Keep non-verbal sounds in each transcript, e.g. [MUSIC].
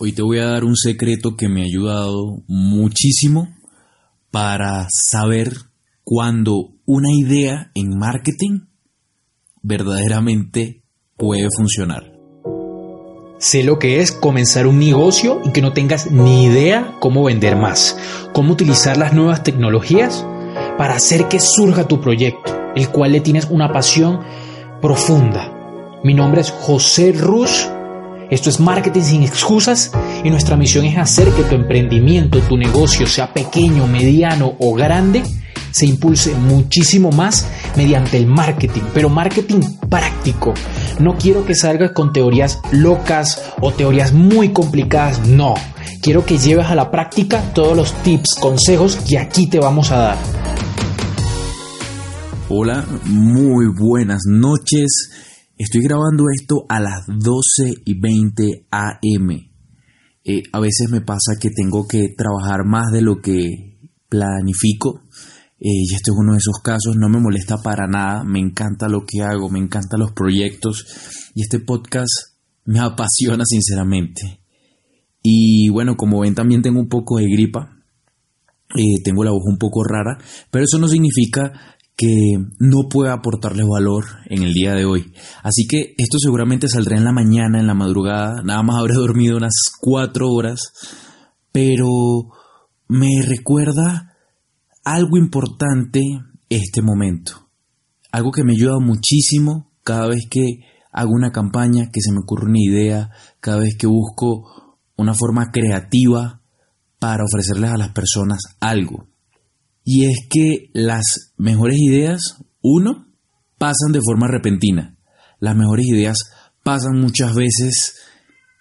Hoy te voy a dar un secreto que me ha ayudado muchísimo para saber cuando una idea en marketing verdaderamente puede funcionar. Sé lo que es comenzar un negocio y que no tengas ni idea cómo vender más, cómo utilizar las nuevas tecnologías para hacer que surja tu proyecto, el cual le tienes una pasión profunda. Mi nombre es José Ruz, esto es Marketing sin excusas y nuestra misión es hacer que tu emprendimiento, tu negocio, sea pequeño, mediano o grande, se impulse muchísimo más mediante el marketing, pero marketing práctico. No quiero que salgas con teorías locas o teorías muy complicadas, no. Quiero que lleves a la práctica todos los tips, consejos que aquí te vamos a dar. Hola, muy buenas noches. Estoy grabando esto a las 12 y 20 am. Eh, a veces me pasa que tengo que trabajar más de lo que planifico eh, y este es uno de esos casos, no me molesta para nada, me encanta lo que hago, me encantan los proyectos y este podcast me apasiona sinceramente. Y bueno, como ven también tengo un poco de gripa, eh, tengo la voz un poco rara, pero eso no significa que no pueda aportarles valor en el día de hoy. Así que esto seguramente saldrá en la mañana, en la madrugada, nada más habré [LAUGHS] dormido unas cuatro horas, pero me recuerda algo importante este momento. Algo que me ayuda muchísimo cada vez que hago una campaña, que se me ocurre una idea, cada vez que busco una forma creativa para ofrecerles a las personas algo. Y es que las mejores ideas, uno, pasan de forma repentina. Las mejores ideas pasan muchas veces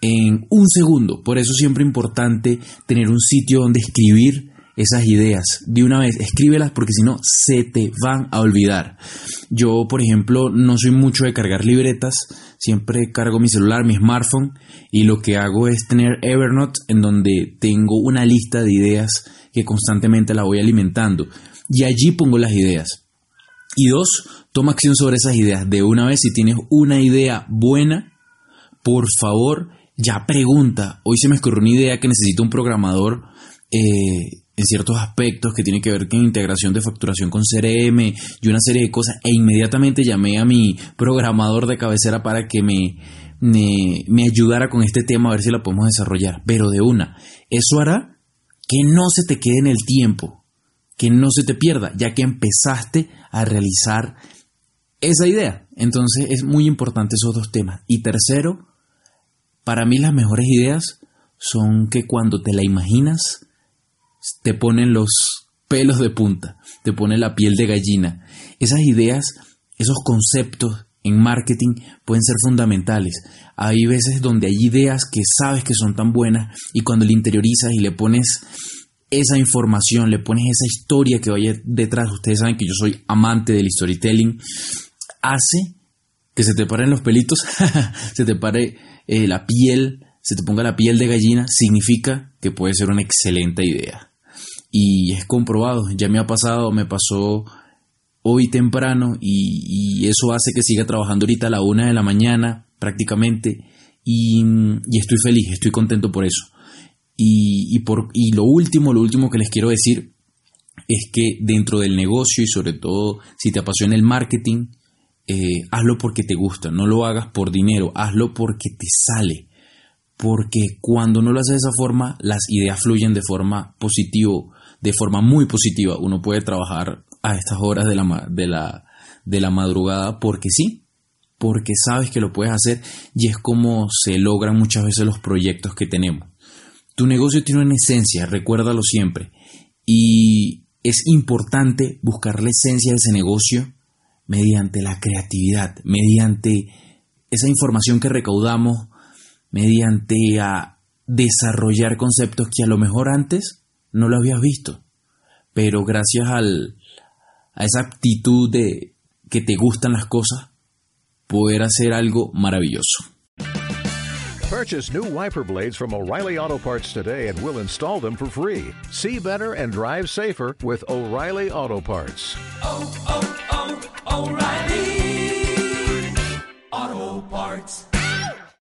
en un segundo. Por eso siempre es importante tener un sitio donde escribir esas ideas de una vez, escríbelas porque si no se te van a olvidar. Yo, por ejemplo, no soy mucho de cargar libretas, siempre cargo mi celular, mi smartphone y lo que hago es tener Evernote en donde tengo una lista de ideas que constantemente la voy alimentando y allí pongo las ideas. Y dos, toma acción sobre esas ideas. De una vez, si tienes una idea buena, por favor, ya pregunta. Hoy se me ocurrió una idea que necesito un programador eh, en ciertos aspectos que tienen que ver con integración de facturación con CRM y una serie de cosas e inmediatamente llamé a mi programador de cabecera para que me, me, ayudara con este tema a ver si lo podemos desarrollar. Pero de una, eso hará que no se te quede en el tiempo, que no se te pierda, ya que empezaste a realizar esa idea. Entonces es muy importante esos dos temas. Y tercero, para mí las mejores ideas son que cuando te la imaginas, te ponen los pelos de punta, te pone la piel de gallina. Esas ideas, esos conceptos en marketing pueden ser fundamentales. Hay veces donde hay ideas que sabes que son tan buenas y cuando le interiorizas y le pones esa información, le pones esa historia que vaya detrás, ustedes saben que yo soy amante del storytelling, hace que se te paren los pelitos, [LAUGHS] se te pare eh, la piel, se te ponga la piel de gallina, significa que puede ser una excelente idea y es comprobado, ya me ha pasado, me pasó hoy temprano y, eso hace que siga trabajando ahorita a la una de la mañana prácticamente y, estoy feliz, estoy contento por eso. Y, por, y lo último, lo último que les quiero decir es que dentro del negocio y sobre todo si te apasiona el marketing, eh, hazlo porque te gusta, no lo hagas por dinero, hazlo porque te sale. Porque cuando no lo haces de esa forma, las ideas fluyen de forma positiva de forma muy positiva. Uno puede trabajar a estas horas de la, de la, de la madrugada porque sí, porque sabes que lo puedes hacer y es como se logran muchas veces los proyectos que tenemos. Tu negocio tiene una esencia, recuérdalo siempre. Y es importante buscar la esencia de ese negocio mediante la creatividad, mediante esa información que recaudamos, mediante a desarrollar conceptos que a lo mejor antes no lo habías visto, pero gracias al, a esa actitud de que te gustan las cosas, poder hacer algo maravilloso. Purchase new wiper blades from O'Reilly Auto Parts today and we'll install them for free. See better and drive safer with O'Reilly Auto Parts. oh, oh, O'Reilly Auto Parts.